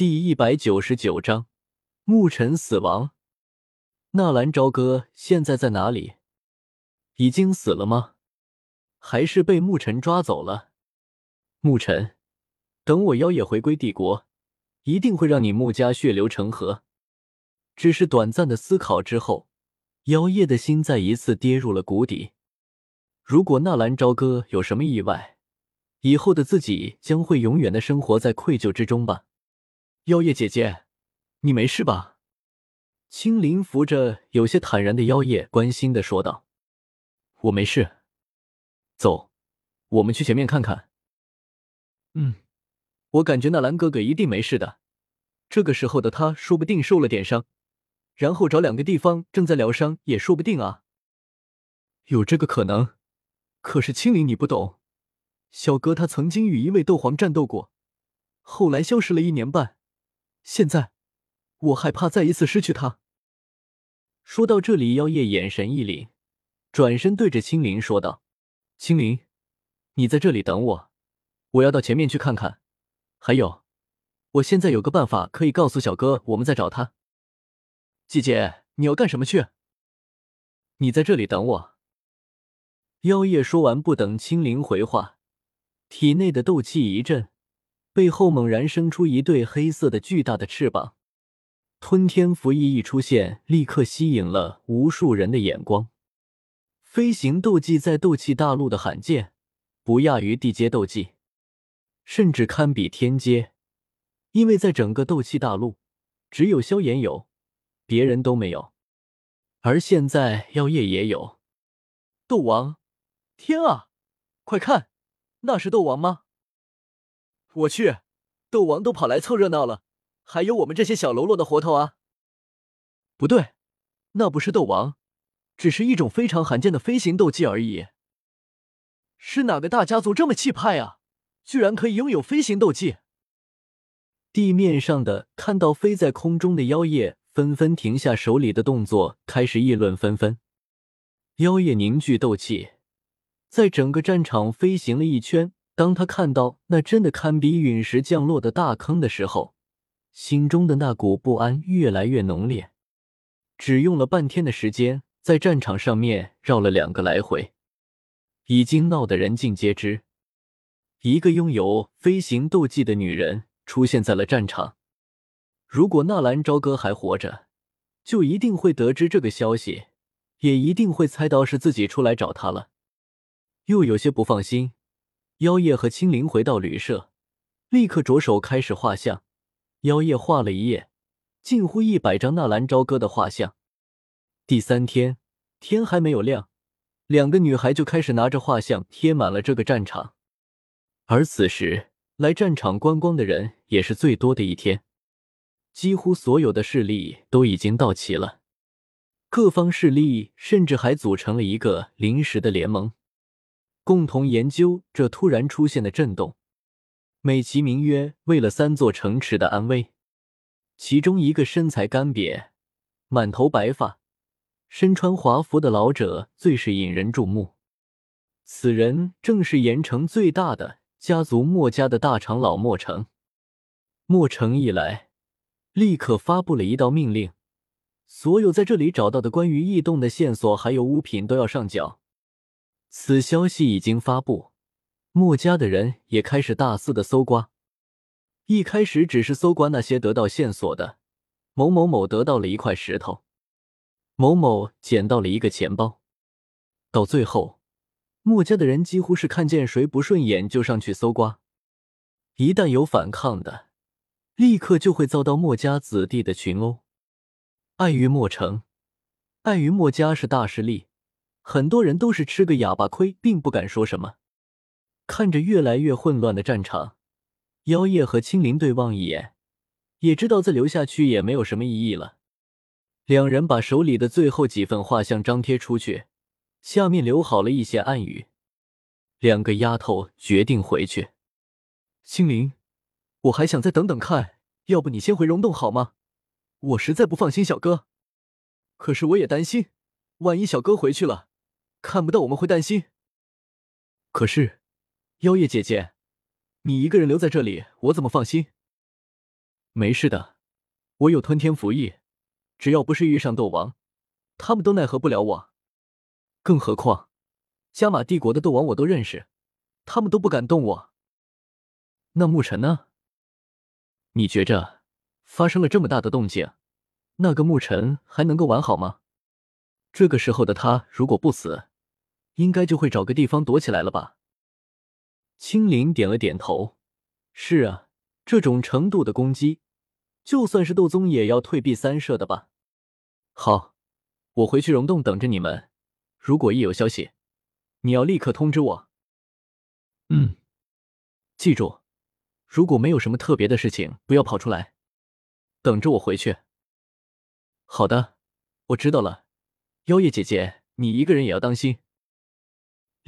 第一百九十九章，牧尘死亡。纳兰朝歌现在在哪里？已经死了吗？还是被牧尘抓走了？牧尘，等我妖夜回归帝国，一定会让你穆家血流成河。只是短暂的思考之后，妖夜的心再一次跌入了谷底。如果纳兰朝歌有什么意外，以后的自己将会永远的生活在愧疚之中吧。妖夜姐姐，你没事吧？青灵扶着有些坦然的妖夜，关心的说道：“我没事。走，我们去前面看看。”嗯，我感觉那兰哥哥一定没事的。这个时候的他，说不定受了点伤，然后找两个地方正在疗伤，也说不定啊。有这个可能，可是青灵你不懂，小哥他曾经与一位斗皇战斗过，后来消失了一年半。现在，我害怕再一次失去他。说到这里，妖夜眼神一凛，转身对着青灵说道：“青灵，你在这里等我，我要到前面去看看。还有，我现在有个办法可以告诉小哥，我们在找他。姐姐，你要干什么去？你在这里等我。”妖夜说完，不等青灵回话，体内的斗气一震。背后猛然生出一对黑色的巨大的翅膀，吞天符翼一出现，立刻吸引了无数人的眼光。飞行斗技在斗气大陆的罕见，不亚于地阶斗技，甚至堪比天阶。因为在整个斗气大陆，只有萧炎有，别人都没有。而现在妖夜也有。斗王！天啊，快看，那是斗王吗？我去，斗王都跑来凑热闹了，还有我们这些小喽啰的活头啊！不对，那不是斗王，只是一种非常罕见的飞行斗技而已。是哪个大家族这么气派啊？居然可以拥有飞行斗技！地面上的看到飞在空中的妖夜，纷纷停下手里的动作，开始议论纷纷。妖夜凝聚斗气，在整个战场飞行了一圈。当他看到那真的堪比陨石降落的大坑的时候，心中的那股不安越来越浓烈。只用了半天的时间，在战场上面绕了两个来回，已经闹得人尽皆知。一个拥有飞行斗技的女人出现在了战场。如果纳兰朝歌还活着，就一定会得知这个消息，也一定会猜到是自己出来找他了。又有些不放心。妖夜和青灵回到旅社，立刻着手开始画像。妖夜画了一夜，近乎一百张纳兰朝歌的画像。第三天，天还没有亮，两个女孩就开始拿着画像贴满了这个战场。而此时来战场观光的人也是最多的一天，几乎所有的势力都已经到齐了，各方势力甚至还组成了一个临时的联盟。共同研究这突然出现的震动，美其名曰“为了三座城池的安危”。其中一个身材干瘪、满头白发、身穿华服的老者最是引人注目。此人正是盐城最大的家族墨家的大长老墨城。墨城一来，立刻发布了一道命令：所有在这里找到的关于异动的线索还有物品都要上缴。此消息已经发布，墨家的人也开始大肆的搜刮。一开始只是搜刮那些得到线索的，某某某得到了一块石头，某某捡到了一个钱包。到最后，墨家的人几乎是看见谁不顺眼就上去搜刮，一旦有反抗的，立刻就会遭到墨家子弟的群殴。碍于墨城，碍于墨家是大势力。很多人都是吃个哑巴亏，并不敢说什么。看着越来越混乱的战场，妖夜和青灵对望一眼，也知道再留下去也没有什么意义了。两人把手里的最后几份画像张贴出去，下面留好了一些暗语。两个丫头决定回去。青灵，我还想再等等看，要不你先回溶洞好吗？我实在不放心小哥，可是我也担心，万一小哥回去了。看不到我们会担心，可是，妖夜姐姐，你一个人留在这里，我怎么放心？没事的，我有吞天符翼，只要不是遇上斗王，他们都奈何不了我。更何况，加玛帝国的斗王我都认识，他们都不敢动我。那牧尘呢？你觉着发生了这么大的动静，那个牧尘还能够完好吗？这个时候的他如果不死，应该就会找个地方躲起来了吧？青灵点了点头：“是啊，这种程度的攻击，就算是斗宗也要退避三舍的吧。”好，我回去溶洞等着你们。如果一有消息，你要立刻通知我。嗯，记住，如果没有什么特别的事情，不要跑出来，等着我回去。好的，我知道了。妖夜姐姐，你一个人也要当心。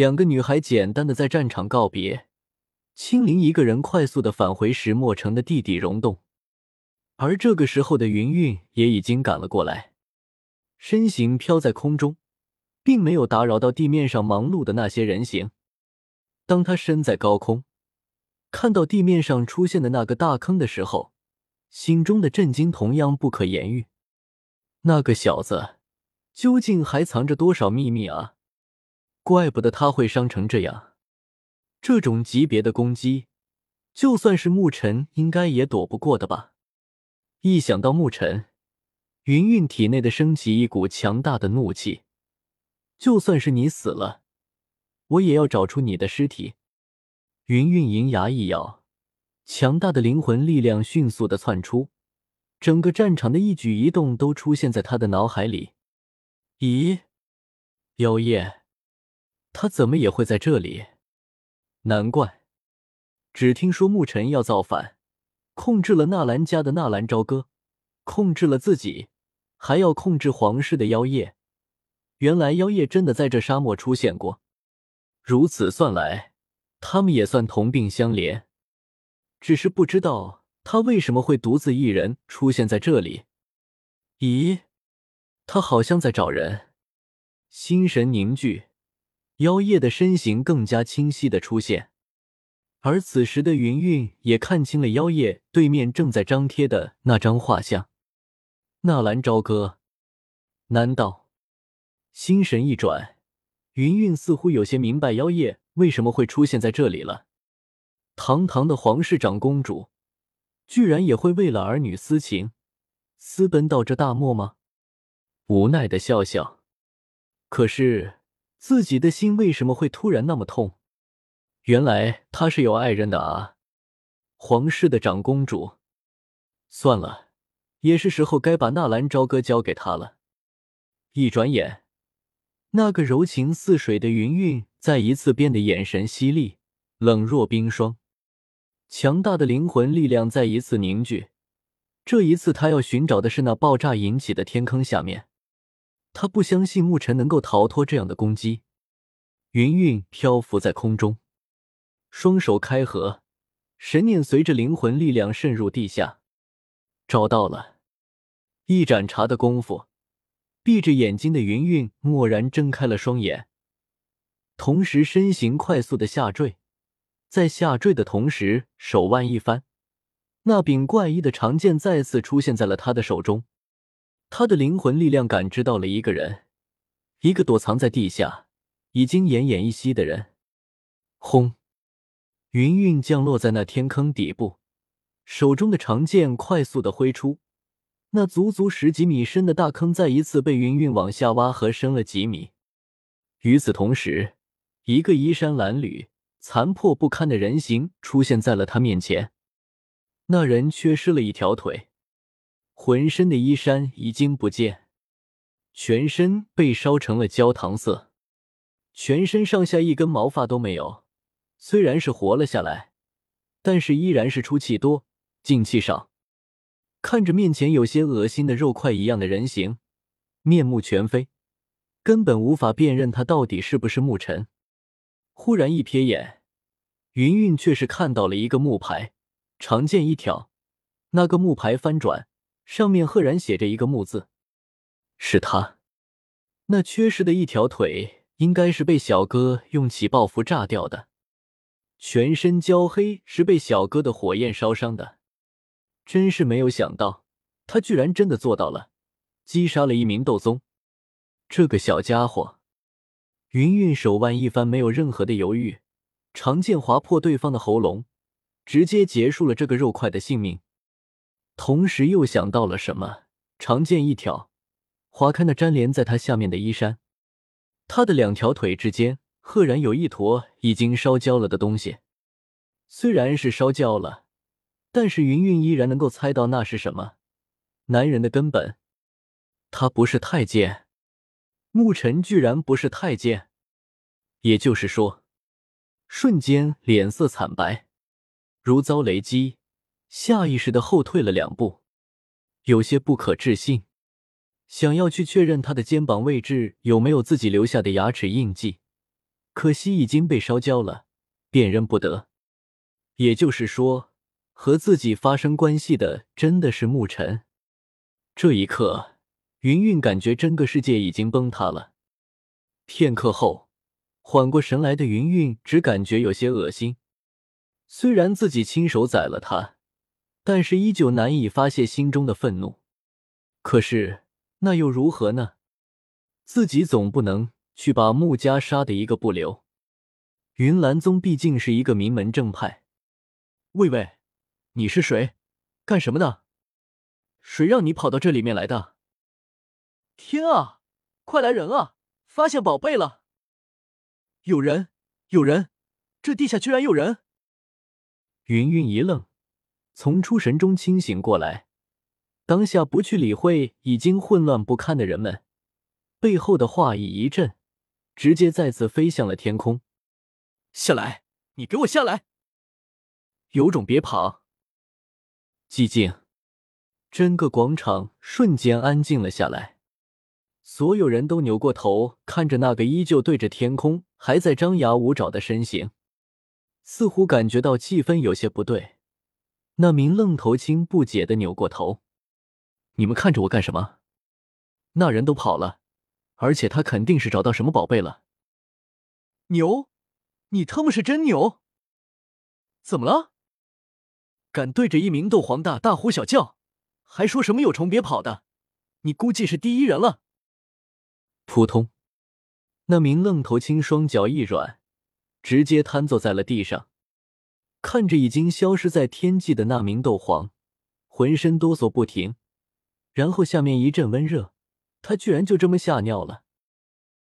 两个女孩简单的在战场告别，青灵一个人快速的返回石墨城的地底溶洞，而这个时候的云云也已经赶了过来，身形飘在空中。并没有打扰到地面上忙碌的那些人形。当他身在高空，看到地面上出现的那个大坑的时候，心中的震惊同样不可言喻。那个小子究竟还藏着多少秘密啊？怪不得他会伤成这样。这种级别的攻击，就算是牧尘应该也躲不过的吧？一想到牧尘，云云体内的升起一股强大的怒气。就算是你死了，我也要找出你的尸体。云云银牙一咬，强大的灵魂力量迅速的窜出，整个战场的一举一动都出现在他的脑海里。咦，妖夜，他怎么也会在这里？难怪，只听说牧尘要造反，控制了纳兰家的纳兰朝歌，控制了自己，还要控制皇室的妖夜。原来妖夜真的在这沙漠出现过，如此算来，他们也算同病相怜。只是不知道他为什么会独自一人出现在这里。咦，他好像在找人。心神凝聚，妖夜的身形更加清晰的出现。而此时的云云也看清了妖夜对面正在张贴的那张画像。纳兰朝歌，难道？心神一转，云云似乎有些明白妖夜为什么会出现在这里了。堂堂的皇室长公主，居然也会为了儿女私情，私奔到这大漠吗？无奈的笑笑。可是自己的心为什么会突然那么痛？原来他是有爱人的啊！皇室的长公主，算了，也是时候该把纳兰朝歌交给他了。一转眼。那个柔情似水的云云再一次变得眼神犀利，冷若冰霜。强大的灵魂力量再一次凝聚，这一次他要寻找的是那爆炸引起的天坑下面。他不相信牧尘能够逃脱这样的攻击。云云漂浮在空中，双手开合，神念随着灵魂力量渗入地下，找到了。一盏茶的功夫。闭着眼睛的云云蓦然睁开了双眼，同时身形快速的下坠，在下坠的同时，手腕一翻，那柄怪异的长剑再次出现在了他的手中。他的灵魂力量感知到了一个人，一个躲藏在地下、已经奄奄一息的人。轰！云云降落在那天坑底部，手中的长剑快速的挥出。那足足十几米深的大坑再一次被云云往下挖，和深了几米。与此同时，一个衣衫褴褛、残破不堪的人形出现在了他面前。那人缺失了一条腿，浑身的衣衫已经不见，全身被烧成了焦糖色，全身上下一根毛发都没有。虽然是活了下来，但是依然是出气多，进气少。看着面前有些恶心的肉块一样的人形，面目全非，根本无法辨认他到底是不是牧尘。忽然一瞥眼，云云却是看到了一个木牌，长剑一挑，那个木牌翻转，上面赫然写着一个“木”字，是他。那缺失的一条腿，应该是被小哥用起爆符炸掉的，全身焦黑是被小哥的火焰烧伤的。真是没有想到，他居然真的做到了，击杀了一名斗宗。这个小家伙，云云手腕一翻，没有任何的犹豫，长剑划破对方的喉咙，直接结束了这个肉块的性命。同时又想到了什么，长剑一挑，划开那粘连在他下面的衣衫。他的两条腿之间，赫然有一坨已经烧焦了的东西。虽然是烧焦了，但是云云依然能够猜到那是什么。男人的根本，他不是太监。牧尘居然不是太监，也就是说，瞬间脸色惨白，如遭雷击，下意识的后退了两步，有些不可置信，想要去确认他的肩膀位置有没有自己留下的牙齿印记，可惜已经被烧焦了，辨认不得。也就是说，和自己发生关系的真的是牧尘。这一刻。云云感觉整个世界已经崩塌了。片刻后，缓过神来的云云只感觉有些恶心。虽然自己亲手宰了他，但是依旧难以发泄心中的愤怒。可是那又如何呢？自己总不能去把穆家杀的一个不留。云岚宗毕竟是一个名门正派。喂喂，你是谁？干什么的？谁让你跑到这里面来的？天啊！快来人啊！发现宝贝了！有人，有人！这地下居然有人！云云一愣，从出神中清醒过来，当下不去理会已经混乱不堪的人们，背后的话意一震，直接再次飞向了天空。下来！你给我下来！有种别跑！寂静，整个广场瞬间安静了下来。所有人都扭过头看着那个依旧对着天空还在张牙舞爪的身形，似乎感觉到气氛有些不对。那名愣头青不解的扭过头：“你们看着我干什么？那人都跑了，而且他肯定是找到什么宝贝了。”牛，你他妈是真牛！怎么了？敢对着一名斗皇大大呼小叫，还说什么有虫别跑的？你估计是第一人了。扑通！那名愣头青双脚一软，直接瘫坐在了地上。看着已经消失在天际的那名斗皇，浑身哆嗦不停。然后下面一阵温热，他居然就这么吓尿了。